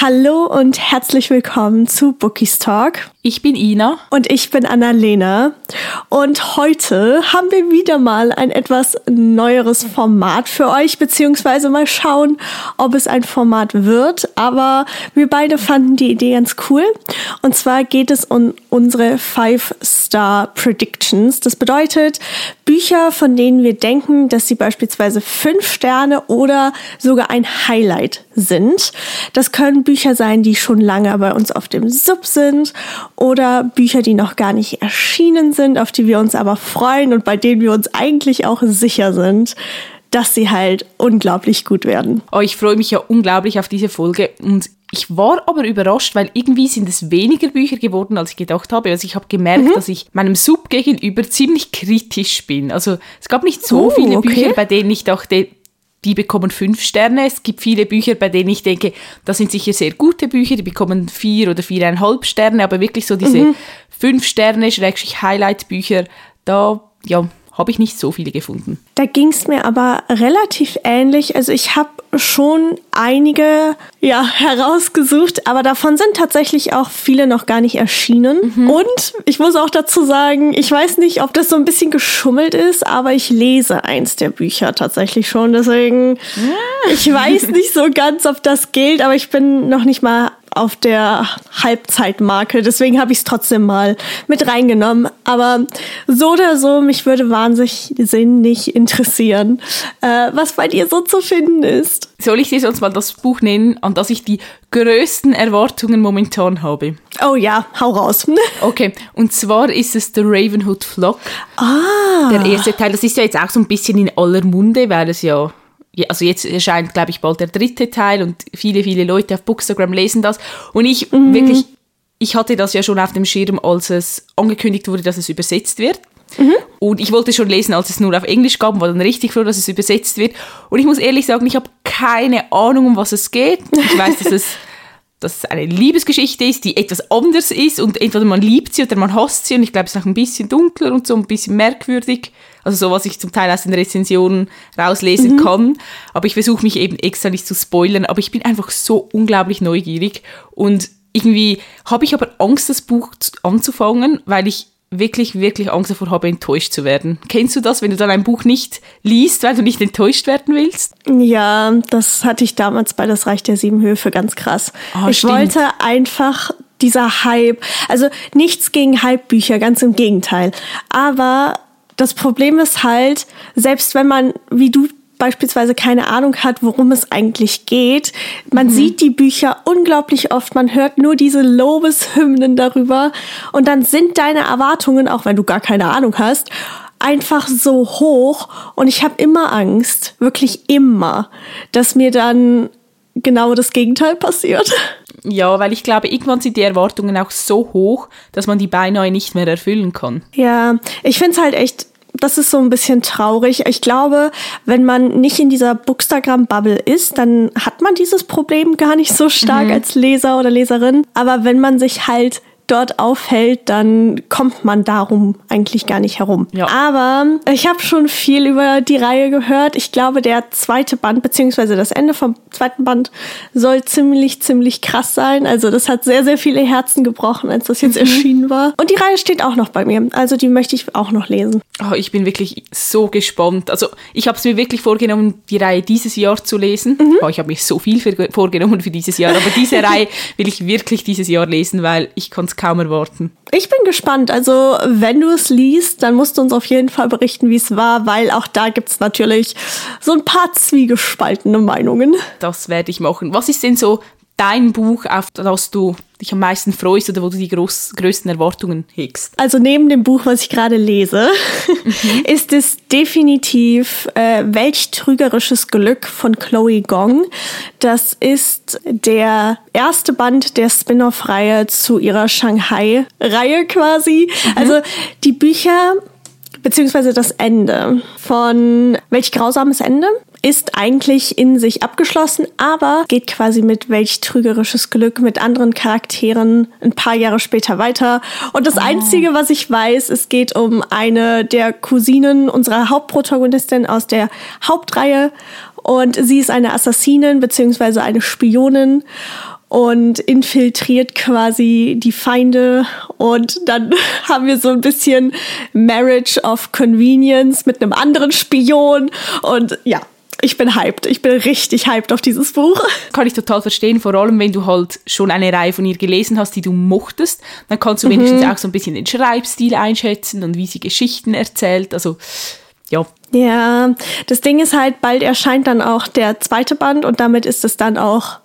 Hallo und herzlich willkommen zu Bookies Talk. Ich bin Ina. Und ich bin Annalena. Und heute haben wir wieder mal ein etwas neueres Format für euch, beziehungsweise mal schauen, ob es ein Format wird. Aber wir beide fanden die Idee ganz cool. Und zwar geht es um unsere Five-Star Predictions. Das bedeutet Bücher, von denen wir denken, dass sie beispielsweise fünf Sterne oder sogar ein Highlight sind. Das können Bücher sein, die schon lange bei uns auf dem Sub sind oder Bücher, die noch gar nicht erschienen sind, auf die wir uns aber freuen und bei denen wir uns eigentlich auch sicher sind, dass sie halt unglaublich gut werden. Oh, ich freue mich ja unglaublich auf diese Folge und ich war aber überrascht, weil irgendwie sind es weniger Bücher geworden, als ich gedacht habe. Also ich habe gemerkt, mhm. dass ich meinem Sub gegenüber ziemlich kritisch bin. Also es gab nicht so oh, viele okay. Bücher, bei denen ich dachte, die bekommen fünf Sterne. Es gibt viele Bücher, bei denen ich denke, das sind sicher sehr gute Bücher, die bekommen vier oder viereinhalb Sterne, aber wirklich so diese mhm. fünf Sterne, Schrägstrich Highlight-Bücher, da, ja, habe ich nicht so viele gefunden. Da ging es mir aber relativ ähnlich. Also ich habe schon einige ja, herausgesucht, aber davon sind tatsächlich auch viele noch gar nicht erschienen. Mhm. Und ich muss auch dazu sagen, ich weiß nicht, ob das so ein bisschen geschummelt ist, aber ich lese eins der Bücher tatsächlich schon. Deswegen, ja. ich weiß nicht so ganz, ob das gilt, aber ich bin noch nicht mal auf der Halbzeitmarke. Deswegen habe ich es trotzdem mal mit reingenommen. Aber so oder so, mich würde wahnsinnig interessieren, äh, was bei dir so zu finden ist. Soll ich dir sonst mal das Buch nennen, an das ich die größten Erwartungen momentan habe? Oh ja, hau raus. okay, und zwar ist es The Ravenhood Flock. Ah. Der erste Teil, das ist ja jetzt auch so ein bisschen in aller Munde, weil es ja also jetzt erscheint, glaube ich, bald der dritte Teil und viele, viele Leute auf Bookstagram lesen das. Und ich mhm. wirklich, ich hatte das ja schon auf dem Schirm, als es angekündigt wurde, dass es übersetzt wird. Mhm. Und ich wollte schon lesen, als es nur auf Englisch gab, und war dann richtig froh, dass es übersetzt wird. Und ich muss ehrlich sagen, ich habe keine Ahnung, um was es geht. Ich weiß, dass es, dass es eine Liebesgeschichte ist, die etwas anders ist und entweder man liebt sie oder man hasst sie und ich glaube, es ist auch ein bisschen dunkler und so ein bisschen merkwürdig. Also so, was ich zum Teil aus den Rezensionen rauslesen mhm. kann. Aber ich versuche mich eben extra nicht zu spoilern. Aber ich bin einfach so unglaublich neugierig. Und irgendwie habe ich aber Angst, das Buch anzufangen, weil ich wirklich, wirklich Angst davor habe, enttäuscht zu werden. Kennst du das, wenn du dann ein Buch nicht liest, weil du nicht enttäuscht werden willst? Ja, das hatte ich damals bei Das Reich der Sieben Höfe ganz krass. Oh, ich stimmt. wollte einfach dieser Hype, also nichts gegen Hype-Bücher, ganz im Gegenteil. Aber das Problem ist halt, selbst wenn man, wie du beispielsweise keine Ahnung hat, worum es eigentlich geht. Man mhm. sieht die Bücher unglaublich oft, man hört nur diese Lobeshymnen darüber und dann sind deine Erwartungen, auch wenn du gar keine Ahnung hast, einfach so hoch und ich habe immer Angst, wirklich immer, dass mir dann genau das Gegenteil passiert. Ja, weil ich glaube, irgendwann sind die Erwartungen auch so hoch, dass man die beinahe nicht mehr erfüllen kann. Ja, ich finde es halt echt das ist so ein bisschen traurig. Ich glaube, wenn man nicht in dieser Bookstagram-Bubble ist, dann hat man dieses Problem gar nicht so stark mhm. als Leser oder Leserin. Aber wenn man sich halt dort aufhält, dann kommt man darum eigentlich gar nicht herum. Ja. Aber ich habe schon viel über die Reihe gehört. Ich glaube, der zweite Band, beziehungsweise das Ende vom zweiten Band, soll ziemlich, ziemlich krass sein. Also das hat sehr, sehr viele Herzen gebrochen, als das jetzt mhm. erschienen war. Und die Reihe steht auch noch bei mir. Also die möchte ich auch noch lesen. Oh, ich bin wirklich so gespannt. Also ich habe es mir wirklich vorgenommen, die Reihe dieses Jahr zu lesen. Mhm. Oh, ich habe mir so viel vorgenommen für dieses Jahr. Aber diese Reihe will ich wirklich dieses Jahr lesen, weil ich kann es kaum erwarten. Ich bin gespannt. Also, wenn du es liest, dann musst du uns auf jeden Fall berichten, wie es war, weil auch da gibt es natürlich so ein paar zwiegespaltene Meinungen. Das werde ich machen. Was ist denn so dein Buch, auf das du dich am meisten freust oder wo du die groß, größten Erwartungen hegst? Also neben dem Buch, was ich gerade lese, mhm. ist es definitiv äh, Welch trügerisches Glück von Chloe Gong. Das ist der erste Band der Spin-off-Reihe zu ihrer Shanghai-Reihe quasi. Mhm. Also die Bücher beziehungsweise das Ende von Welch grausames Ende ist eigentlich in sich abgeschlossen, aber geht quasi mit welch trügerisches Glück mit anderen Charakteren ein paar Jahre später weiter. Und das oh. Einzige, was ich weiß, es geht um eine der Cousinen unserer Hauptprotagonistin aus der Hauptreihe. Und sie ist eine Assassinin beziehungsweise eine Spionin. und infiltriert quasi die Feinde und dann haben wir so ein bisschen Marriage of Convenience mit einem anderen Spion und ja, ich bin hyped. Ich bin richtig hyped auf dieses Buch. Kann ich total verstehen, vor allem wenn du halt schon eine Reihe von ihr gelesen hast, die du mochtest, dann kannst du wenigstens auch so ein bisschen den Schreibstil einschätzen und wie sie Geschichten erzählt. Also ja. Ja, das Ding ist halt, bald erscheint dann auch der zweite Band und damit ist es dann auch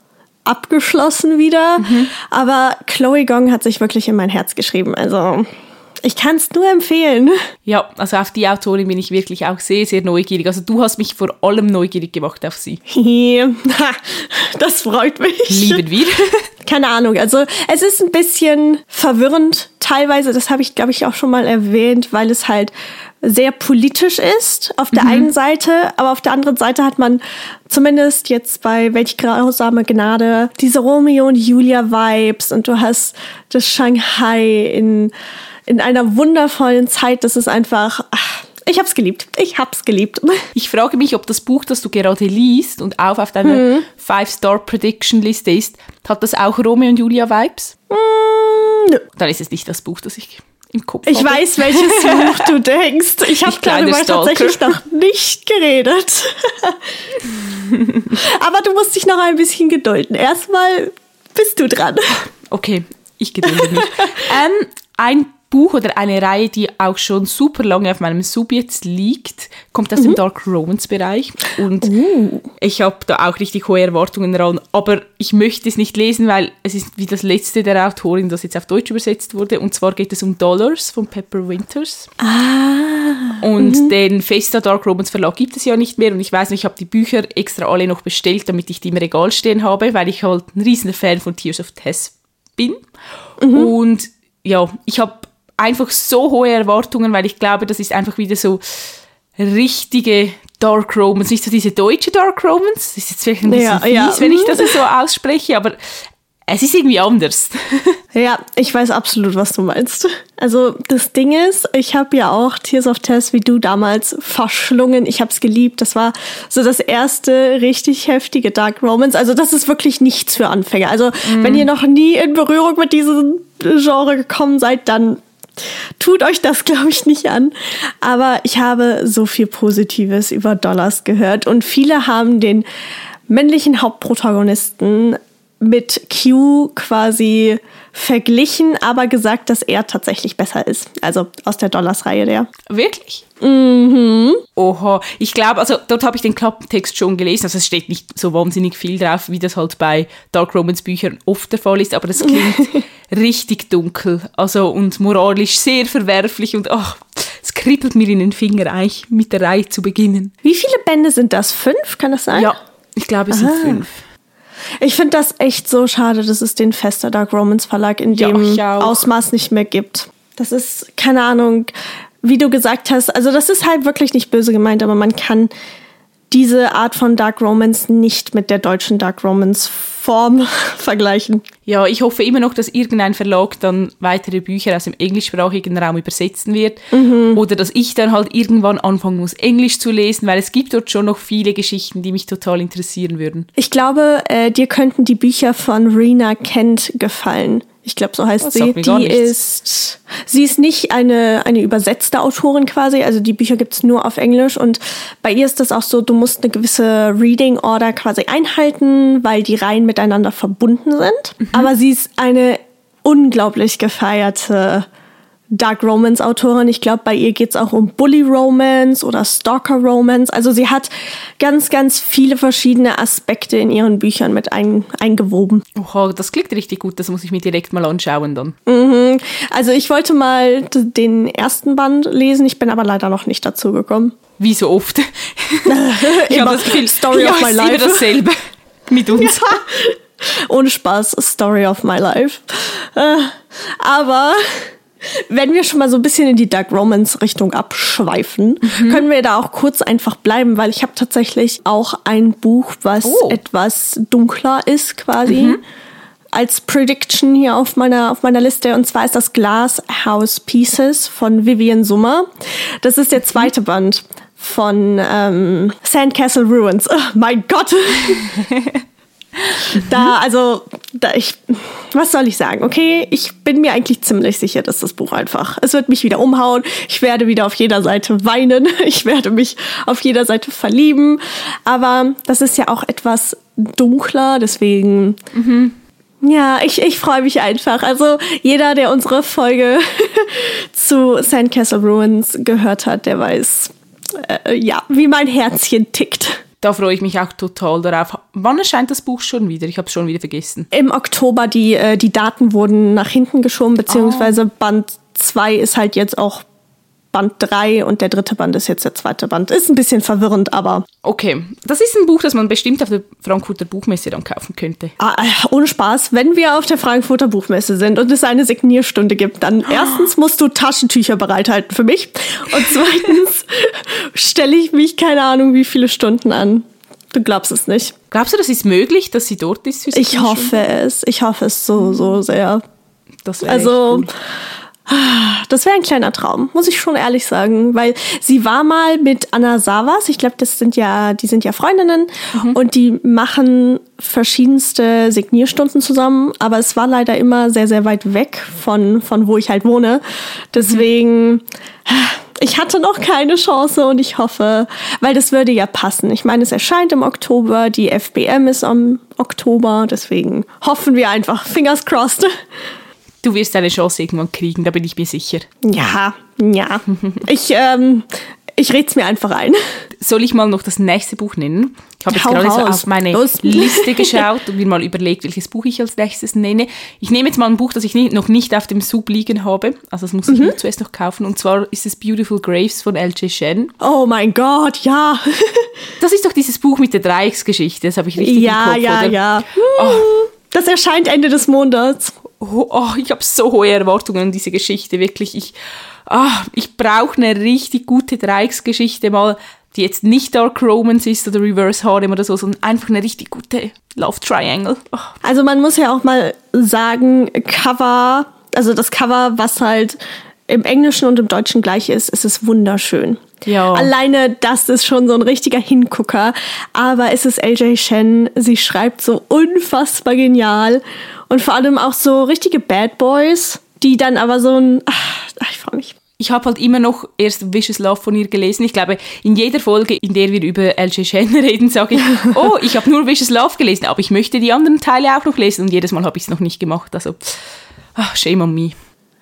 abgeschlossen wieder. Mhm. Aber Chloe Gong hat sich wirklich in mein Herz geschrieben. Also ich kann es nur empfehlen. Ja, also auf die Autorin bin ich wirklich auch sehr, sehr neugierig. Also du hast mich vor allem neugierig gemacht auf sie. das freut mich. Lieben wir. Keine Ahnung. Also es ist ein bisschen verwirrend teilweise. Das habe ich, glaube ich, auch schon mal erwähnt, weil es halt sehr politisch ist auf der mhm. einen Seite, aber auf der anderen Seite hat man zumindest jetzt bei Welch grausame Gnade diese Romeo und Julia Vibes und du hast das Shanghai in in einer wundervollen Zeit. Das ist einfach. Ach, ich hab's geliebt. Ich hab's geliebt. Ich frage mich, ob das Buch, das du gerade liest und auch auf deiner mhm. Five-Star-Prediction-Liste ist, hat das auch Romeo und Julia Vibes? Mm, nö. Dann ist es nicht das Buch, das ich im Kopf Ich habe. weiß, welches Buch du denkst. Ich habe darüber tatsächlich noch nicht geredet. Aber du musst dich noch ein bisschen gedulden. Erstmal bist du dran. Okay, ich gedulde mich. ähm, ein Buch oder eine Reihe, die auch schon super lange auf meinem Sub jetzt liegt, kommt aus mhm. dem Dark Romance Bereich und uh. ich habe da auch richtig hohe Erwartungen daran, aber ich möchte es nicht lesen, weil es ist wie das letzte der Autorin, das jetzt auf Deutsch übersetzt wurde und zwar geht es um Dollars von Pepper Winters. Ah. Und mhm. den Festa Dark Romance Verlag gibt es ja nicht mehr und ich weiß nicht, ich habe die Bücher extra alle noch bestellt, damit ich die im Regal stehen habe, weil ich halt ein riesiger Fan von Tears of Tess bin. Mhm. Und ja, ich habe einfach so hohe Erwartungen, weil ich glaube, das ist einfach wieder so richtige Dark Romance, nicht so diese deutsche Dark Romance. Das ist jetzt vielleicht ein bisschen ja, fies, ja. wenn ich das so ausspreche, aber es ist irgendwie anders. ja, ich weiß absolut, was du meinst. Also das Ding ist, ich habe ja auch Tears of Tess wie du damals verschlungen. Ich habe es geliebt. Das war so das erste richtig heftige Dark Romance. Also das ist wirklich nichts für Anfänger. Also mm. wenn ihr noch nie in Berührung mit diesem Genre gekommen seid, dann Tut euch das, glaube ich, nicht an. Aber ich habe so viel Positives über Dollars gehört und viele haben den männlichen Hauptprotagonisten mit Q quasi verglichen, aber gesagt, dass er tatsächlich besser ist. Also aus der Dollars-Reihe der. Wirklich? Mhm. Oha. Ich glaube, also dort habe ich den Klappentext schon gelesen. Also es steht nicht so wahnsinnig viel drauf, wie das halt bei Dark Romance Büchern oft der Fall ist, aber das klingt richtig dunkel. Also und moralisch sehr verwerflich und ach, es kribbelt mir in den Finger, eigentlich mit der Reihe zu beginnen. Wie viele Bände sind das? Fünf? Kann das sein? Ja, ich glaube, es Aha. sind fünf. Ich finde das echt so schade, dass es den Fester Dark Romans Verlag in dem ja, Ausmaß nicht mehr gibt. Das ist, keine Ahnung, wie du gesagt hast, also das ist halt wirklich nicht böse gemeint, aber man kann diese Art von Dark Romance nicht mit der deutschen Dark Romance Form vergleichen. Ja, ich hoffe immer noch, dass irgendein Verlag dann weitere Bücher aus dem englischsprachigen Raum übersetzen wird mhm. oder dass ich dann halt irgendwann anfangen muss, Englisch zu lesen, weil es gibt dort schon noch viele Geschichten, die mich total interessieren würden. Ich glaube, äh, dir könnten die Bücher von Rena Kent gefallen. Ich glaube, so heißt das sie. Die ist, sie ist nicht eine, eine übersetzte Autorin quasi. Also die Bücher gibt es nur auf Englisch. Und bei ihr ist das auch so, du musst eine gewisse Reading Order quasi einhalten, weil die Reihen miteinander verbunden sind. Mhm. Aber sie ist eine unglaublich gefeierte Dark Romance Autorin. Ich glaube, bei ihr geht es auch um Bully Romance oder Stalker Romance. Also sie hat ganz, ganz viele verschiedene Aspekte in ihren Büchern mit ein, eingewoben. Oh, das klingt richtig gut. Das muss ich mir direkt mal anschauen dann. Mhm. Also ich wollte mal den ersten Band lesen. Ich bin aber leider noch nicht dazu gekommen. Wie so oft. ich habe das Gefühl, Story ja, of my life. dasselbe mit uns. Ja. Ohne Spaß, Story of my life. Äh, aber wenn wir schon mal so ein bisschen in die Dark Romance Richtung abschweifen, mhm. können wir da auch kurz einfach bleiben, weil ich habe tatsächlich auch ein Buch, was oh. etwas dunkler ist quasi. Mhm. Als Prediction hier auf meiner, auf meiner Liste. Und zwar ist das Glass House Pieces von Vivian Summer. Das ist der mhm. zweite Band von ähm, Sandcastle Ruins. Oh, mein Gott! da, also ich, was soll ich sagen? Okay, ich bin mir eigentlich ziemlich sicher, dass das Buch einfach, es wird mich wieder umhauen. Ich werde wieder auf jeder Seite weinen. Ich werde mich auf jeder Seite verlieben. Aber das ist ja auch etwas dunkler, deswegen. Mhm. Ja, ich, ich freue mich einfach. Also jeder, der unsere Folge zu Sandcastle Ruins gehört hat, der weiß, äh, ja, wie mein Herzchen tickt. Da freue ich mich auch total darauf. Wann erscheint das Buch schon wieder? Ich habe es schon wieder vergessen. Im Oktober, die, äh, die Daten wurden nach hinten geschoben, beziehungsweise oh. Band 2 ist halt jetzt auch Band 3 und der dritte Band ist jetzt der zweite Band. Ist ein bisschen verwirrend, aber. Okay, das ist ein Buch, das man bestimmt auf der Frankfurter Buchmesse dann kaufen könnte. Ah, äh, ohne Spaß, wenn wir auf der Frankfurter Buchmesse sind und es eine Signierstunde gibt, dann oh. erstens musst du Taschentücher bereithalten für mich und zweitens stelle ich mich keine Ahnung wie viele Stunden an. Du glaubst es nicht. Glaubst du, das ist möglich, dass sie dort ist? ich hoffe es. Ich hoffe es so, so sehr. Das wäre also, cool. Das wäre ein kleiner Traum, muss ich schon ehrlich sagen, weil sie war mal mit Anna Savas, ich glaube, das sind ja, die sind ja Freundinnen mhm. und die machen verschiedenste Signierstunden zusammen, aber es war leider immer sehr, sehr weit weg von, von wo ich halt wohne. Deswegen, mhm. ich hatte noch keine Chance und ich hoffe, weil das würde ja passen. Ich meine, es erscheint im Oktober, die FBM ist am Oktober, deswegen hoffen wir einfach, fingers crossed. Du wirst deine Chance irgendwann kriegen, da bin ich mir sicher. Ja, ja. Ich, ähm, ich red's mir einfach ein. Soll ich mal noch das nächste Buch nennen? Ich habe jetzt gerade so auf meine Los. Liste geschaut und mir mal überlegt, welches Buch ich als nächstes nenne. Ich nehme jetzt mal ein Buch, das ich noch nicht auf dem Sub liegen habe. Also das muss ich mhm. zuerst noch kaufen. Und zwar ist es Beautiful Graves von L.J. Shen. Oh mein Gott, ja. das ist doch dieses Buch mit der Dreiecksgeschichte. Das habe ich richtig ja, im Kopf, Ja, ja, ja. Oh. Das erscheint Ende des Monats oh, ich habe so hohe Erwartungen an diese Geschichte, wirklich. Ich, ah, ich brauche eine richtig gute Dreiecksgeschichte mal, die jetzt nicht Dark Romance ist oder Reverse Harem oder so, sondern einfach eine richtig gute Love Triangle. Oh. Also man muss ja auch mal sagen, Cover, also das Cover, was halt im Englischen und im Deutschen gleich ist, ist es wunderschön. Ja. Alleine das ist schon so ein richtiger Hingucker. Aber es ist LJ Shen. Sie schreibt so unfassbar genial. Und vor allem auch so richtige Bad Boys, die dann aber so ein. Ach, ich freue mich. Ich habe halt immer noch erst Vicious Love von ihr gelesen. Ich glaube, in jeder Folge, in der wir über LJ Shen reden, sage ich, oh, ich habe nur Vicious Love gelesen, aber ich möchte die anderen Teile auch noch lesen. Und jedes Mal habe ich es noch nicht gemacht. Also, ach, shame on me.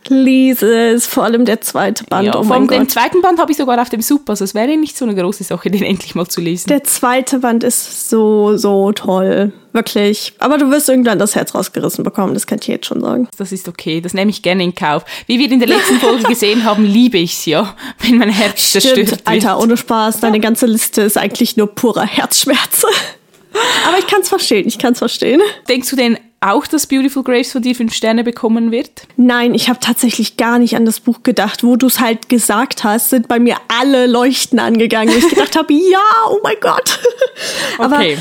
Lies vor allem der zweite Band. Ja, oh vor allem den zweiten Band habe ich sogar auf dem Sub, also es wäre nicht so eine große Sache, den endlich mal zu lesen. Der zweite Band ist so, so toll. Wirklich. Aber du wirst irgendwann das Herz rausgerissen bekommen, das kann ich jetzt schon sagen. Das ist okay, das nehme ich gerne in Kauf. Wie wir in der letzten Folge gesehen haben, liebe ich es ja, wenn mein Herz Stimmt, zerstört wird. Alter, ohne Spaß, deine ganze Liste ist eigentlich nur purer Herzschmerz. Aber ich kann es verstehen, ich kann es verstehen. Denkst du denn auch, dass Beautiful Graves von dir fünf Sterne bekommen wird? Nein, ich habe tatsächlich gar nicht an das Buch gedacht. Wo du es halt gesagt hast, sind bei mir alle Leuchten angegangen. ich gedacht habe, ja, oh mein Gott. Aber okay.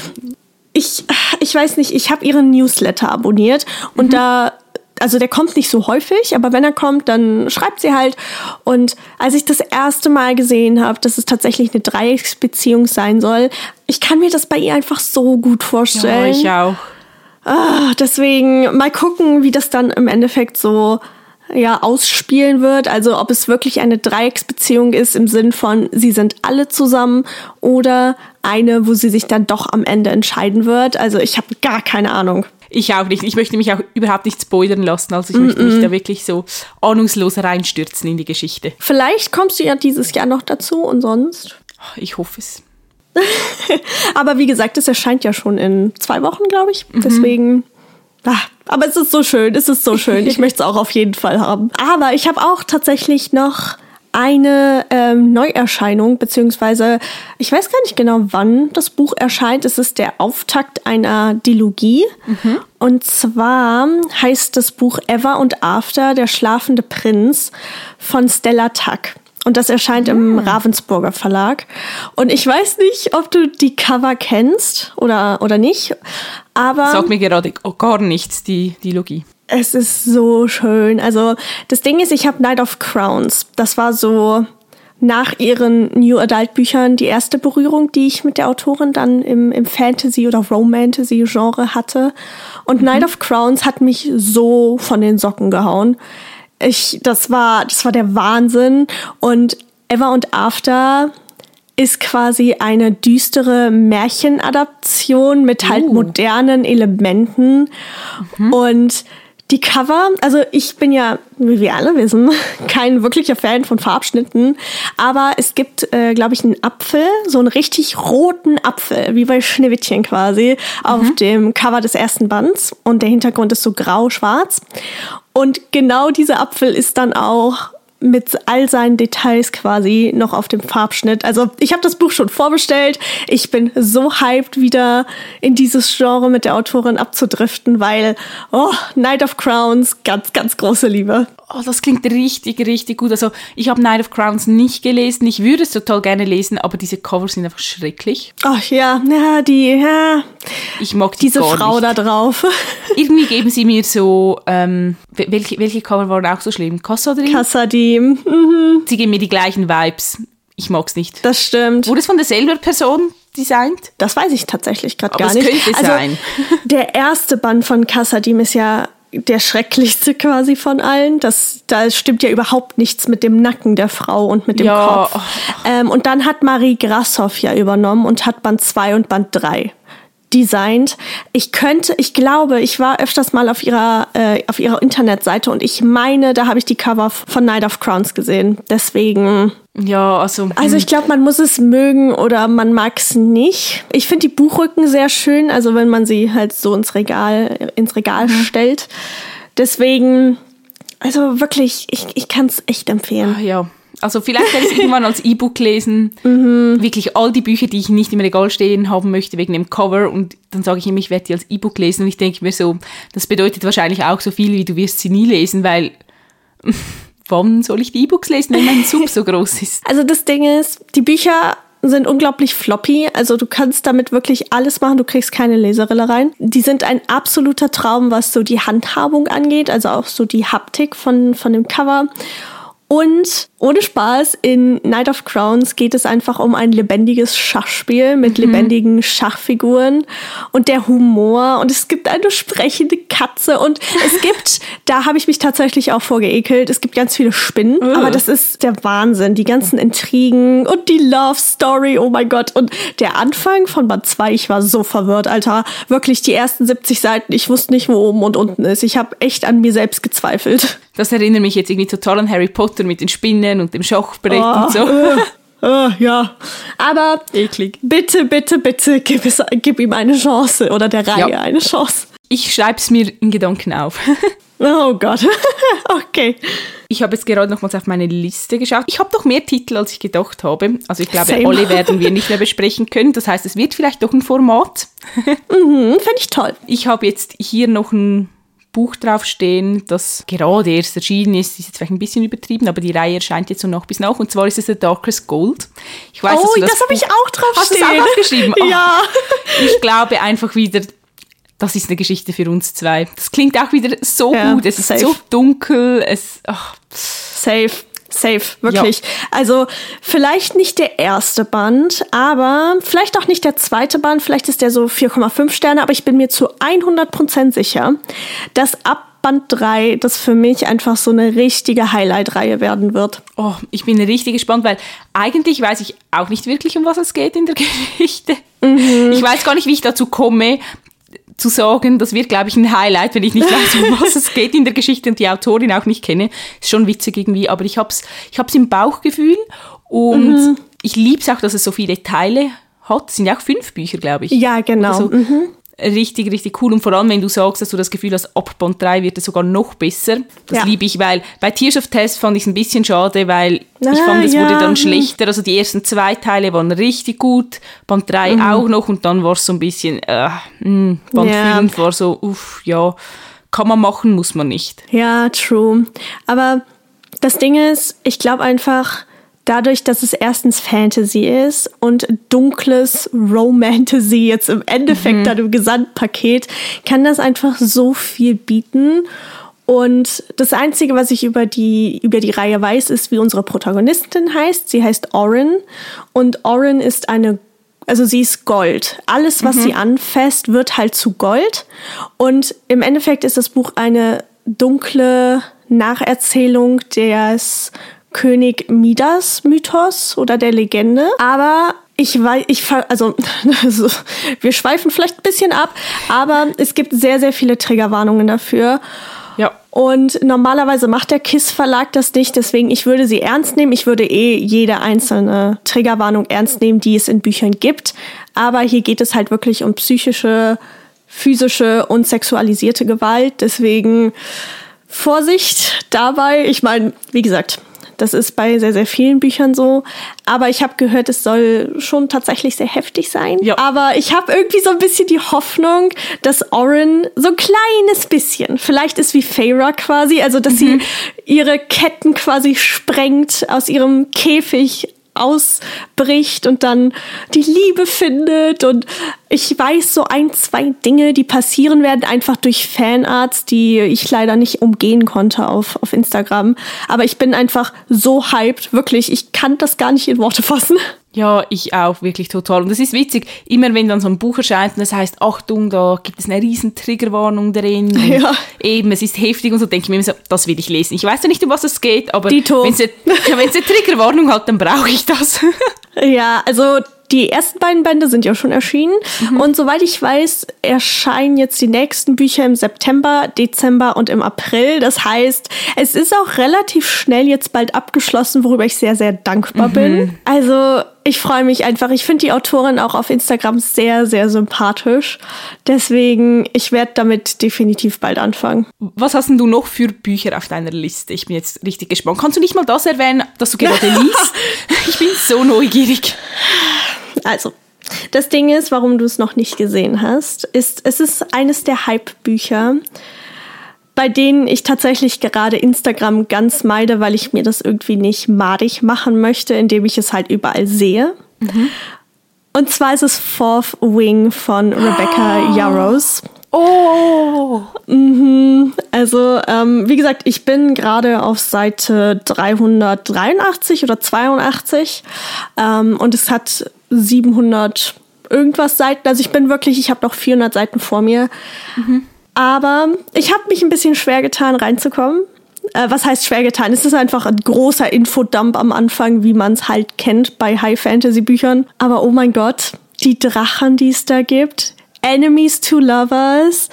ich, ich weiß nicht, ich habe ihren Newsletter abonniert und mhm. da also der kommt nicht so häufig, aber wenn er kommt, dann schreibt sie halt. Und als ich das erste Mal gesehen habe, dass es tatsächlich eine Dreiecksbeziehung sein soll, ich kann mir das bei ihr einfach so gut vorstellen. Ja, ich auch. Ah, deswegen mal gucken, wie das dann im Endeffekt so ja ausspielen wird. Also ob es wirklich eine Dreiecksbeziehung ist im Sinn von sie sind alle zusammen oder eine, wo sie sich dann doch am Ende entscheiden wird. Also ich habe gar keine Ahnung. Ich auch nicht. Ich möchte mich auch überhaupt nicht spoilern lassen. Also ich mm -mm. möchte mich da wirklich so ahnungslos reinstürzen in die Geschichte. Vielleicht kommst du ja dieses Jahr noch dazu und sonst. Ich hoffe es. aber wie gesagt, es erscheint ja schon in zwei Wochen, glaube ich. Mhm. Deswegen. Ah, aber es ist so schön, es ist so schön. Ich möchte es auch auf jeden Fall haben. Aber ich habe auch tatsächlich noch eine ähm, Neuerscheinung, beziehungsweise ich weiß gar nicht genau, wann das Buch erscheint. Es ist der Auftakt einer Dilogie. Mhm. Und zwar heißt das Buch Ever und After, der schlafende Prinz von Stella Tuck. Und das erscheint im. Ravensburger Verlag. Und ich weiß nicht, ob du die Cover kennst oder, oder nicht. Aber. Sag mir gerade gar nichts, die, die Logie. Es ist so schön. Also, das Ding ist, ich habe Night of Crowns. Das war so nach ihren New Adult Büchern die erste Berührung, die ich mit der Autorin dann im, im Fantasy- oder Romantasy-Genre hatte. Und mhm. Night of Crowns hat mich so von den Socken gehauen. Ich, das war, das war der Wahnsinn. Und Ever und After ist quasi eine düstere Märchenadaption mit halt uh. modernen Elementen. Mhm. Und die Cover, also ich bin ja, wie wir alle wissen, kein wirklicher Fan von Farbschnitten, aber es gibt, äh, glaube ich, einen Apfel, so einen richtig roten Apfel, wie bei Schneewittchen quasi, mhm. auf dem Cover des ersten Bands und der Hintergrund ist so grau-schwarz. Und genau dieser Apfel ist dann auch mit all seinen Details quasi noch auf dem Farbschnitt. Also ich habe das Buch schon vorbestellt. Ich bin so hyped, wieder in dieses Genre mit der Autorin abzudriften, weil oh, Night of Crowns, ganz, ganz große Liebe. Oh, das klingt richtig, richtig gut. Also ich habe Night of Crowns nicht gelesen. Ich würde es total gerne lesen, aber diese Covers sind einfach schrecklich. Ach ja, ja, die, ja. Ich mag die diese Frau nicht. da drauf. Irgendwie geben sie mir so, ähm, welche, welche Cover waren auch so schlimm? Kassadin? Kassadim. Mhm. Sie geben mir die gleichen Vibes. Ich mag es nicht. Das stimmt. Wurde es von derselben Person designt? Das weiß ich tatsächlich gerade gar nicht. Könnte also, sein. Der erste Band von Kassadim ist ja der schrecklichste quasi von allen. Das, da stimmt ja überhaupt nichts mit dem Nacken der Frau und mit dem ja. Kopf. Ähm, und dann hat Marie Grassoff ja übernommen und hat Band 2 und Band 3 designt. Ich könnte, ich glaube, ich war öfters mal auf ihrer, äh, auf ihrer Internetseite und ich meine, da habe ich die Cover von Night of Crowns gesehen. Deswegen. Ja, also. Also ich glaube, man muss es mögen oder man mag es nicht. Ich finde die Buchrücken sehr schön, also wenn man sie halt so ins Regal, ins Regal mhm. stellt. Deswegen, also wirklich, ich, ich kann es echt empfehlen. Ach, ja. Also vielleicht werde ich irgendwann als E-Book lesen. Mhm. Wirklich all die Bücher, die ich nicht im Regal stehen haben möchte wegen dem Cover. Und dann sage ich ihm, ich werde die als E-Book lesen. Und ich denke mir so, das bedeutet wahrscheinlich auch so viel, wie du wirst sie nie lesen, weil wann soll ich die E-Books lesen, wenn mein Sub so groß ist? Also das Ding ist, die Bücher sind unglaublich floppy. Also du kannst damit wirklich alles machen. Du kriegst keine Leserille rein. Die sind ein absoluter Traum, was so die Handhabung angeht. Also auch so die Haptik von, von dem Cover. Und ohne Spaß, in Night of Crowns geht es einfach um ein lebendiges Schachspiel mit mhm. lebendigen Schachfiguren und der Humor. Und es gibt eine sprechende Katze und es gibt, da habe ich mich tatsächlich auch vorgeekelt, es gibt ganz viele Spinnen, oh. aber das ist der Wahnsinn. Die ganzen Intrigen und die Love Story, oh mein Gott. Und der Anfang von Band 2, ich war so verwirrt, Alter. Wirklich die ersten 70 Seiten, ich wusste nicht, wo oben und unten ist. Ich habe echt an mir selbst gezweifelt. Das erinnert mich jetzt irgendwie total an Harry Potter mit den Spinnen und dem Schachbrett oh, und so. Äh, äh, ja, aber Eklig. bitte, bitte, bitte gib, es, gib ihm eine Chance oder der Reihe ja. eine Chance. Ich schreibe es mir in Gedanken auf. oh Gott, okay. Ich habe jetzt gerade nochmals auf meine Liste geschaut. Ich habe doch mehr Titel, als ich gedacht habe. Also ich glaube, Same. alle werden wir nicht mehr besprechen können. Das heißt, es wird vielleicht doch ein Format. mhm, Fände ich toll. Ich habe jetzt hier noch ein Buch draufstehen, das gerade erst erschienen ist, ist jetzt vielleicht ein bisschen übertrieben, aber die Reihe erscheint jetzt so noch bis nach. Und zwar ist es The Darkest Gold. Ich weiß, oh, das, das habe ich auch draufstehen. Hast du auch aufgeschrieben? Oh, ja. Ich glaube einfach wieder, das ist eine Geschichte für uns zwei. Das klingt auch wieder so ja, gut. Es ist safe. so dunkel. Es, ach. Safe. Safe, wirklich. Ja. Also vielleicht nicht der erste Band, aber vielleicht auch nicht der zweite Band. Vielleicht ist der so 4,5 Sterne, aber ich bin mir zu 100% sicher, dass ab Band 3 das für mich einfach so eine richtige Highlight-Reihe werden wird. Oh, ich bin richtig gespannt, weil eigentlich weiß ich auch nicht wirklich, um was es geht in der Geschichte. Mhm. Ich weiß gar nicht, wie ich dazu komme, zu sagen, das wird, glaube ich, ein Highlight, wenn ich nicht weiß, um was es geht in der Geschichte und die Autorin auch nicht kenne. Ist schon witzig irgendwie, aber ich habe es ich hab's im Bauchgefühl und mhm. ich liebe es auch, dass es so viele Teile hat. Es sind ja auch fünf Bücher, glaube ich. Ja, genau. So. Mhm richtig, richtig cool. Und vor allem, wenn du sagst, dass du das Gefühl hast, ab Band 3 wird es sogar noch besser. Das ja. liebe ich, weil bei Tears of Test fand ich es ein bisschen schade, weil ah, ich fand, es ja. wurde dann schlechter. Also die ersten zwei Teile waren richtig gut, Band 3 mhm. auch noch und dann war es so ein bisschen, äh, mh, hm, Band ja. 5 war so, uff, ja, kann man machen, muss man nicht. Ja, true. Aber das Ding ist, ich glaube einfach, dadurch, dass es erstens Fantasy ist und dunkles Romantasy jetzt im Endeffekt mhm. dann im Gesamtpaket, kann das einfach so viel bieten. Und das Einzige, was ich über die, über die Reihe weiß, ist, wie unsere Protagonistin heißt. Sie heißt Orin. Und Orin ist eine, also sie ist Gold. Alles, was mhm. sie anfasst, wird halt zu Gold. Und im Endeffekt ist das Buch eine dunkle Nacherzählung des König Midas Mythos oder der Legende. Aber ich weiß, ich also, also wir schweifen vielleicht ein bisschen ab, aber es gibt sehr, sehr viele Triggerwarnungen dafür. Ja. Und normalerweise macht der KISS Verlag das nicht, deswegen ich würde sie ernst nehmen. Ich würde eh jede einzelne Triggerwarnung ernst nehmen, die es in Büchern gibt. Aber hier geht es halt wirklich um psychische, physische und sexualisierte Gewalt. Deswegen Vorsicht dabei. Ich meine, wie gesagt, das ist bei sehr, sehr vielen Büchern so. Aber ich habe gehört, es soll schon tatsächlich sehr heftig sein. Ja. Aber ich habe irgendwie so ein bisschen die Hoffnung, dass Oren so ein kleines bisschen, vielleicht ist wie Feyre quasi, also dass mhm. sie ihre Ketten quasi sprengt aus ihrem Käfig ausbricht und dann die Liebe findet. Und ich weiß so ein, zwei Dinge, die passieren werden, einfach durch Fanarts, die ich leider nicht umgehen konnte auf, auf Instagram. Aber ich bin einfach so hyped, wirklich. Ich kann das gar nicht in Worte fassen. Ja, ich auch, wirklich total. Und es ist witzig, immer wenn dann so ein Buch erscheint und es heißt, Achtung, da gibt es eine riesen Triggerwarnung drin. Ja. Eben, es ist heftig und so denke ich mir immer so, das will ich lesen. Ich weiß ja nicht, um was es geht, aber wenn es eine, eine Triggerwarnung hat, dann brauche ich das. ja, also die ersten beiden Bände sind ja schon erschienen. Mhm. Und soweit ich weiß, erscheinen jetzt die nächsten Bücher im September, Dezember und im April. Das heißt, es ist auch relativ schnell jetzt bald abgeschlossen, worüber ich sehr, sehr dankbar mhm. bin. Also ich freue mich einfach. Ich finde die Autorin auch auf Instagram sehr, sehr sympathisch. Deswegen, ich werde damit definitiv bald anfangen. Was hast denn du noch für Bücher auf deiner Liste? Ich bin jetzt richtig gespannt. Kannst du nicht mal das erwähnen, dass du gerade liest? Ich bin so neugierig. Also, das Ding ist, warum du es noch nicht gesehen hast, ist, es ist eines der Hype-Bücher, bei denen ich tatsächlich gerade Instagram ganz meide, weil ich mir das irgendwie nicht madig machen möchte, indem ich es halt überall sehe. Mhm. Und zwar ist es Fourth Wing von Rebecca oh. Yarros. Oh! Mhm. Also, ähm, wie gesagt, ich bin gerade auf Seite 383 oder 82 ähm, und es hat 700 irgendwas Seiten. Also ich bin wirklich, ich habe noch 400 Seiten vor mir. Mhm. Aber ich habe mich ein bisschen schwer getan, reinzukommen. Äh, was heißt schwer getan? Es ist einfach ein großer Infodump am Anfang, wie man es halt kennt bei High-Fantasy-Büchern. Aber oh mein Gott, die Drachen, die es da gibt. Enemies to Lovers.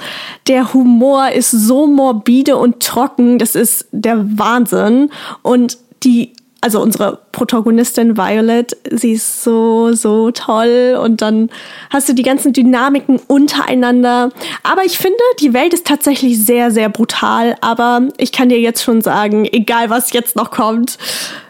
Der Humor ist so morbide und trocken. Das ist der Wahnsinn. Und die also unsere Protagonistin Violet, sie ist so, so toll und dann hast du die ganzen Dynamiken untereinander. Aber ich finde, die Welt ist tatsächlich sehr, sehr brutal. Aber ich kann dir jetzt schon sagen, egal was jetzt noch kommt,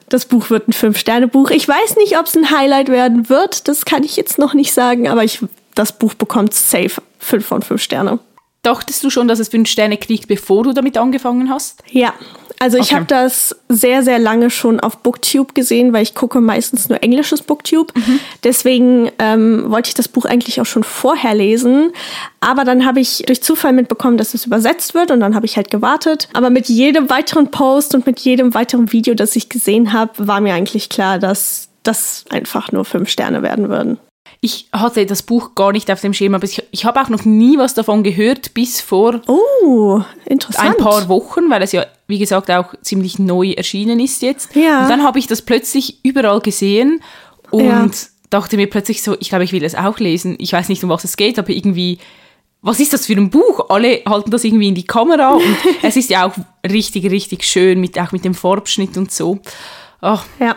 das Buch wird ein Fünf-Sterne-Buch. Ich weiß nicht, ob es ein Highlight werden wird. Das kann ich jetzt noch nicht sagen, aber ich, das Buch bekommt safe fünf von fünf Sterne. Dachtest du schon, dass es fünf Sterne kriegt, bevor du damit angefangen hast? Ja, also ich okay. habe das sehr, sehr lange schon auf Booktube gesehen, weil ich gucke meistens nur englisches Booktube. Mhm. Deswegen ähm, wollte ich das Buch eigentlich auch schon vorher lesen. Aber dann habe ich durch Zufall mitbekommen, dass es übersetzt wird und dann habe ich halt gewartet. Aber mit jedem weiteren Post und mit jedem weiteren Video, das ich gesehen habe, war mir eigentlich klar, dass das einfach nur fünf Sterne werden würden. Ich hatte das Buch gar nicht auf dem Schema, aber ich, ich habe auch noch nie was davon gehört, bis vor oh, ein paar Wochen, weil es ja, wie gesagt, auch ziemlich neu erschienen ist jetzt. Ja. Und dann habe ich das plötzlich überall gesehen und ja. dachte mir plötzlich so, ich glaube, ich will es auch lesen. Ich weiß nicht, um was es geht, aber irgendwie, was ist das für ein Buch? Alle halten das irgendwie in die Kamera und es ist ja auch richtig, richtig schön, mit, auch mit dem Farbschnitt und so. Oh. Ja.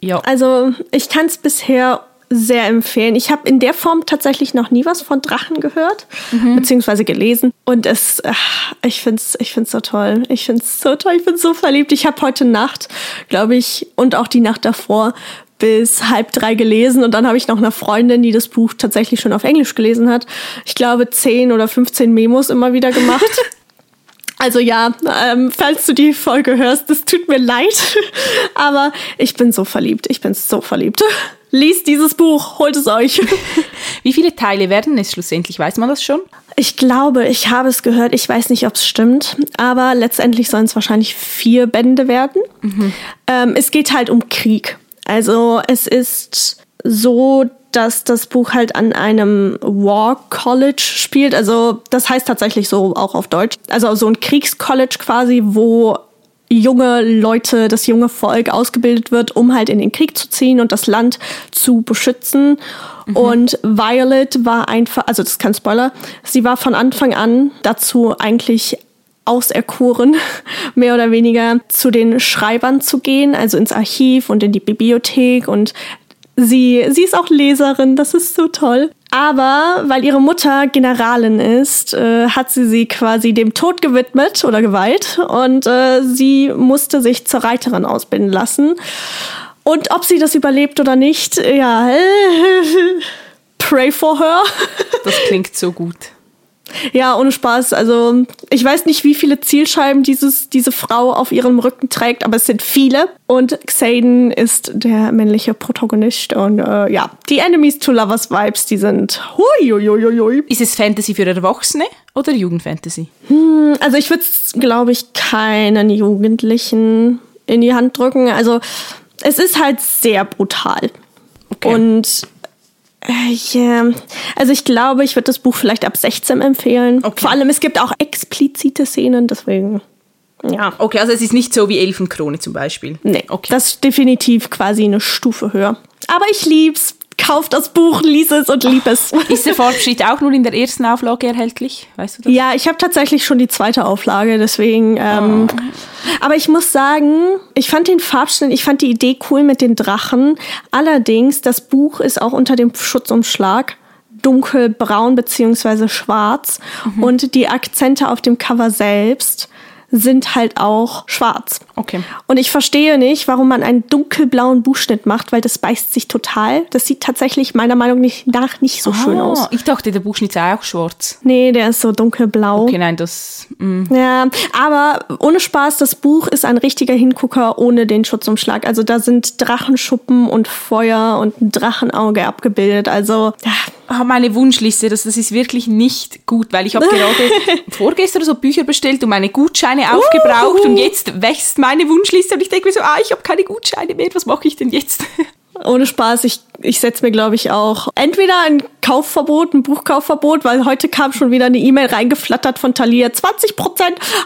Ja. Also ich kann es bisher sehr empfehlen. Ich habe in der Form tatsächlich noch nie was von Drachen gehört, mhm. beziehungsweise gelesen. Und es, ach, ich finde es ich find's so toll. Ich finde es so toll. Ich bin so verliebt. Ich habe heute Nacht, glaube ich, und auch die Nacht davor bis halb drei gelesen und dann habe ich noch eine Freundin, die das Buch tatsächlich schon auf Englisch gelesen hat. Ich glaube, zehn oder 15 Memos immer wieder gemacht. Also ja, ähm, falls du die Folge hörst, es tut mir leid, aber ich bin so verliebt. Ich bin so verliebt. Lies dieses Buch, holt es euch. Wie viele Teile werden es schlussendlich? Weiß man das schon? Ich glaube, ich habe es gehört, ich weiß nicht, ob es stimmt, aber letztendlich sollen es wahrscheinlich vier Bände werden. Mhm. Ähm, es geht halt um Krieg. Also es ist so, dass das Buch halt an einem War College spielt. Also das heißt tatsächlich so auch auf Deutsch. Also so ein Kriegscollege quasi, wo junge Leute, das junge Volk ausgebildet wird, um halt in den Krieg zu ziehen und das Land zu beschützen. Mhm. Und Violet war einfach, also das ist kein Spoiler, sie war von Anfang an dazu eigentlich auserkoren, mehr oder weniger zu den Schreibern zu gehen, also ins Archiv und in die Bibliothek und sie, sie ist auch Leserin, das ist so toll. Aber weil ihre Mutter Generalin ist, äh, hat sie sie quasi dem Tod gewidmet oder geweiht und äh, sie musste sich zur Reiterin ausbilden lassen. Und ob sie das überlebt oder nicht, ja, pray for her. Das klingt so gut. Ja, ohne Spaß. Also ich weiß nicht, wie viele Zielscheiben dieses, diese Frau auf ihrem Rücken trägt, aber es sind viele. Und Xaden ist der männliche Protagonist. Und äh, ja, die Enemies to Lovers Vibes, die sind hui, hui, hui, hui. Ist es Fantasy für Erwachsene oder Jugendfantasy? Hm, also ich würde es, glaube ich, keinen Jugendlichen in die Hand drücken. Also es ist halt sehr brutal. Okay. Und ja, also ich glaube, ich würde das Buch vielleicht ab 16 empfehlen. Okay. Vor allem, es gibt auch explizite Szenen, deswegen. Ja. Okay, also es ist nicht so wie Elfenkrone zum Beispiel. Nee, okay. das ist definitiv quasi eine Stufe höher. Aber ich lieb's kauf das Buch, lies es und lieb es. Ist der Farbschnitt auch nur in der ersten Auflage erhältlich? Weißt du das? Ja, ich habe tatsächlich schon die zweite Auflage, deswegen. Ähm, oh. Aber ich muss sagen, ich fand den Farbschnitt, ich fand die Idee cool mit den Drachen. Allerdings, das Buch ist auch unter dem Schutzumschlag dunkelbraun beziehungsweise schwarz mhm. und die Akzente auf dem Cover selbst sind halt auch schwarz. Okay. Und ich verstehe nicht, warum man einen dunkelblauen Buchschnitt macht, weil das beißt sich total. Das sieht tatsächlich meiner Meinung nach nicht so oh, schön aus. Ich dachte, der Buchschnitt sei auch schwarz. Nee, der ist so dunkelblau. Okay, nein, das. Mm. Ja, aber ohne Spaß, das Buch ist ein richtiger Hingucker ohne den Schutzumschlag. Also da sind Drachenschuppen und Feuer und ein Drachenauge abgebildet. Also ja, oh, meine Wunschliste, das, das ist wirklich nicht gut, weil ich habe gerade vorgestern so Bücher bestellt und meine Gutscheine aufgebraucht und jetzt wächst meine Wunschliste und ich denke mir so, ah, ich habe keine Gutscheine mehr, was mache ich denn jetzt? Ohne Spaß, ich, ich setze mir, glaube ich, auch entweder ein Kaufverbot, ein Buchkaufverbot, weil heute kam schon wieder eine E-Mail reingeflattert von Thalia, 20%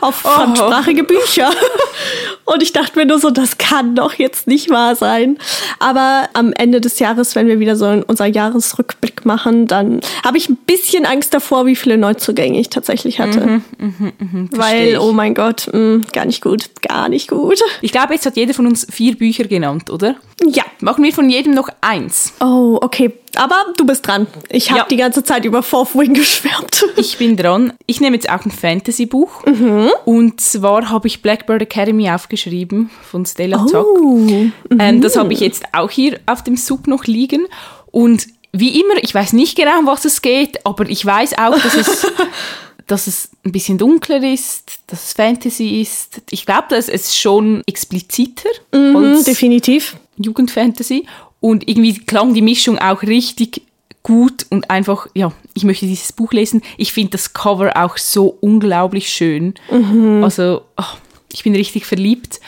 auf oh. fremdsprachige Bücher. Und ich dachte mir nur so, das kann doch jetzt nicht wahr sein. Aber am Ende des Jahres, wenn wir wieder so unser Jahresrückblick machen, dann habe ich ein bisschen Angst davor, wie viele Neuzugänge ich tatsächlich hatte. Mhm, mh, mh, weil, oh mein Gott, mh, mm, gar nicht gut, gar nicht gut. Ich glaube, jetzt hat jeder von uns vier Bücher genannt, oder? Ja. Machen wir von jedem noch eins. Oh, okay. Aber du bist dran. Ich habe ja. die ganze Zeit über Fourth Wing geschwärmt. Ich bin dran. Ich nehme jetzt auch ein Fantasy-Buch. Mhm. Und zwar habe ich Blackbird Academy aufgeschrieben von Stella Zock. Oh. Mhm. Ähm, das habe ich jetzt auch hier auf dem Sub noch liegen. Und wie immer, ich weiß nicht genau, um was es geht, aber ich weiß auch, dass es, dass es ein bisschen dunkler ist, dass es Fantasy ist. Ich glaube, dass es schon expliziter mhm, definitiv Jugendfantasy und irgendwie klang die Mischung auch richtig gut und einfach, ja, ich möchte dieses Buch lesen. Ich finde das Cover auch so unglaublich schön. Mhm. Also, oh, ich bin richtig verliebt.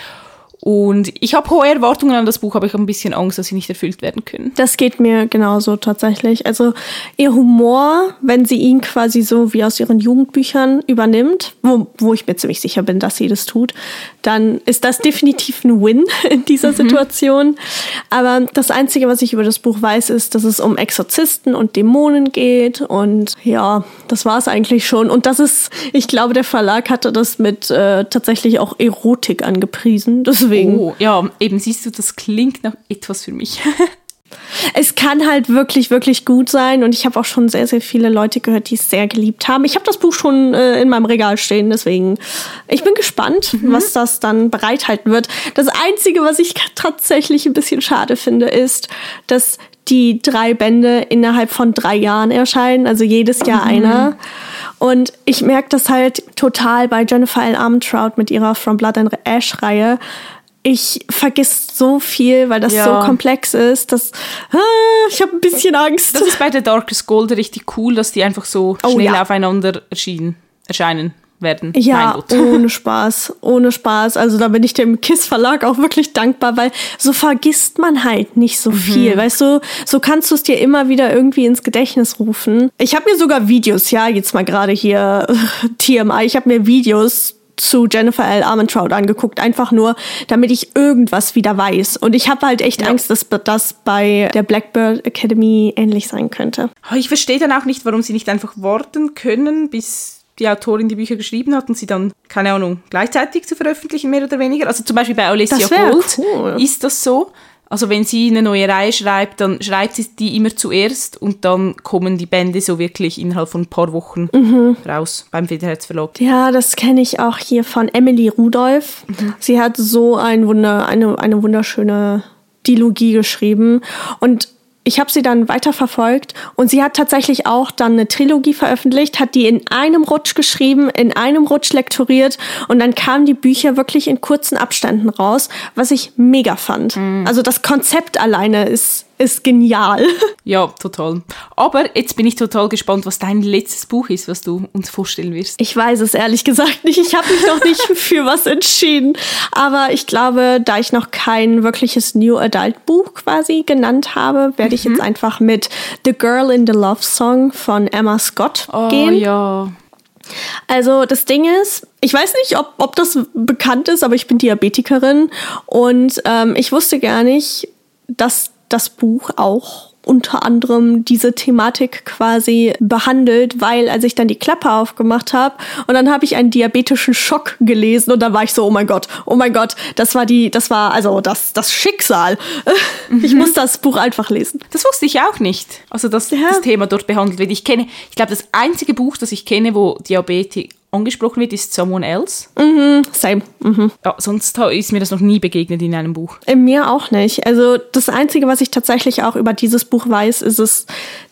Und ich habe hohe Erwartungen an das Buch, aber ich habe ein bisschen Angst, dass sie nicht erfüllt werden können. Das geht mir genauso tatsächlich. Also ihr Humor, wenn sie ihn quasi so wie aus ihren Jugendbüchern übernimmt, wo, wo ich mir ziemlich sicher bin, dass sie das tut, dann ist das definitiv ein Win in dieser mhm. Situation. Aber das Einzige, was ich über das Buch weiß, ist, dass es um Exorzisten und Dämonen geht. Und ja, das war es eigentlich schon. Und das ist, ich glaube, der Verlag hatte das mit äh, tatsächlich auch Erotik angepriesen. Das deswegen. Oh, ja, eben siehst du, das klingt nach etwas für mich. es kann halt wirklich, wirklich gut sein und ich habe auch schon sehr, sehr viele Leute gehört, die es sehr geliebt haben. Ich habe das Buch schon äh, in meinem Regal stehen, deswegen ich bin gespannt, mhm. was das dann bereithalten wird. Das Einzige, was ich tatsächlich ein bisschen schade finde, ist, dass die drei Bände innerhalb von drei Jahren erscheinen, also jedes Jahr mhm. einer. Und ich merke das halt total bei Jennifer L. Armentrout mit ihrer From Blood and Ash Reihe. Ich vergiss so viel, weil das Ja. so komplex ist, dass ah, ich habe ein bisschen Angst. Das ist bei der Darkest Gold richtig cool, dass die einfach so Oh, schnell ja. aufeinander erschienen, erscheinen werden. Ja, ohne Spaß, ohne Spaß. Also da bin ich dem KISS Verlag auch wirklich dankbar, weil so vergisst man halt nicht so viel. Weißt du, so kannst du es dir immer wieder irgendwie ins Gedächtnis rufen. Ich habe mir sogar Videos, ja, jetzt mal gerade hier TMI, ich habe mir Videos zu Jennifer L. Armentrout angeguckt, einfach nur, damit ich irgendwas wieder weiß. Und ich habe halt echt Angst, dass das bei der Blackbird Academy ähnlich sein könnte. Oh, Ich verstehe dann auch nicht, warum sie nicht einfach warten können, bis die Autorin die Bücher geschrieben hat und sie dann, keine Ahnung, gleichzeitig zu veröffentlichen, mehr oder weniger. Also zum Beispiel bei Alessia Gold cool. ist das so. Also wenn sie eine neue Reihe schreibt, dann schreibt sie die immer zuerst und dann kommen die Bände so wirklich innerhalb von ein paar Wochen Mhm. raus beim Federherz Verlag. Ja, das kenne ich auch hier von Emily Rudolph. Sie hat so ein Wunder, eine, eine wunderschöne Dilogie geschrieben. Und ich habe sie dann weiterverfolgt und sie hat tatsächlich auch dann eine Trilogie veröffentlicht, hat die in einem Rutsch geschrieben, in einem Rutsch lektoriert und dann kamen die Bücher wirklich in kurzen Abständen raus, was ich mega fand. Also das Konzept alleine ist, ist genial. Ja, total. Aber jetzt bin ich total gespannt, was dein letztes Buch ist, was du uns vorstellen wirst. Ich weiß es ehrlich gesagt nicht. Ich habe mich noch nicht für was entschieden. Aber ich glaube, da ich noch kein wirkliches New Adult Buch quasi genannt habe, werde ich jetzt einfach mit The Girl in the Love Song von Emma Scott gehen. Oh ja. Also das Ding ist, ich weiß nicht, ob, ob das bekannt ist, aber ich bin Diabetikerin und ähm, ich wusste gar nicht, dass das Buch auch unter anderem diese Thematik quasi behandelt, weil als ich dann die Klappe aufgemacht habe und dann habe ich einen diabetischen Schock gelesen und dann war ich so, oh mein Gott, oh mein Gott, das war die, das war also das, das Schicksal. Ich muss das Buch einfach lesen. Das wusste ich auch nicht. Also, dass Ja. das Thema dort behandelt wird. Ich kenne, ich glaube, das einzige Buch, das ich kenne, wo Diabetes angesprochen wird, ist Someone Else. Same. Mhm. Ja, sonst ist mir das noch nie begegnet in einem Buch. Äh, Mir auch nicht. Also das Einzige, was ich tatsächlich auch über dieses Buch weiß, ist es,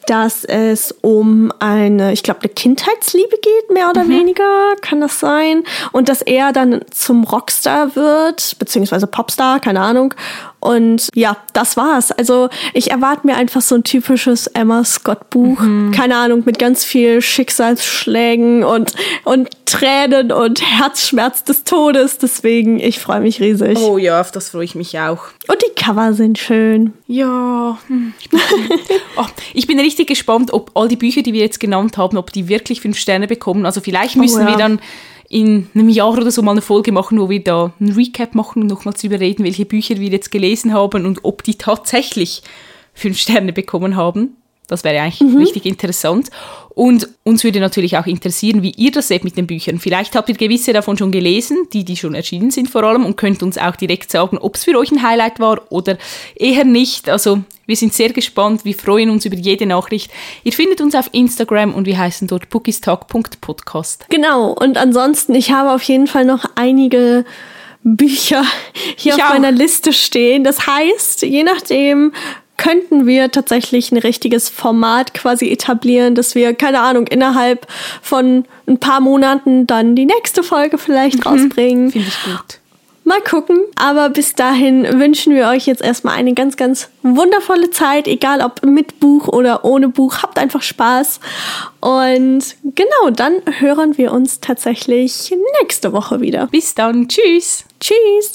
dass es um eine, ich glaube, eine Kindheitsliebe geht, mehr oder weniger, kann das sein? Und dass er dann zum Rockstar wird, beziehungsweise Popstar, keine Ahnung. Und ja, das war's. Also ich erwarte mir einfach so ein typisches Emma Scott-Buch, keine Ahnung, mit ganz viel Schicksalsschlägen und, und Tränen und Herzschmerz des Todes. Deswegen, ich freue mich riesig. Oh ja, auf das freue ich mich auch. Und die Cover sind schön. Ja, hm, ich bin, oh, ich bin richtig gespannt, ob all die Bücher, die wir jetzt genannt haben, ob die wirklich fünf Sterne bekommen. Also vielleicht müssen ja. wir dann in einem Jahr oder so mal eine Folge machen, wo wir da einen Recap machen und nochmals überreden, welche Bücher wir jetzt gelesen haben und ob die tatsächlich fünf Sterne bekommen haben. Das wäre eigentlich richtig interessant. Und uns würde natürlich auch interessieren, wie ihr das seht mit den Büchern. Vielleicht habt ihr gewisse davon schon gelesen, die, die schon erschienen sind vor allem, und könnt uns auch direkt sagen, ob es für euch ein Highlight war oder eher nicht. Also wir sind sehr gespannt, wir freuen uns über jede Nachricht. Ihr findet uns auf Instagram und wir heißen dort bookistalk.podcast. Genau, und ansonsten, ich habe auf jeden Fall noch einige Bücher hier Ich auf auch. meiner Liste stehen. Das heißt, je nachdem könnten wir tatsächlich ein richtiges Format quasi etablieren, dass wir, keine Ahnung, innerhalb von ein paar Monaten dann die nächste Folge vielleicht rausbringen. Finde ich gut. Mal gucken. Aber bis dahin wünschen wir euch jetzt erstmal eine ganz, ganz wundervolle Zeit, egal ob mit Buch oder ohne Buch. Habt einfach Spaß. Und genau, dann hören wir uns tatsächlich nächste Woche wieder. Bis dann. Tschüss. Tschüss.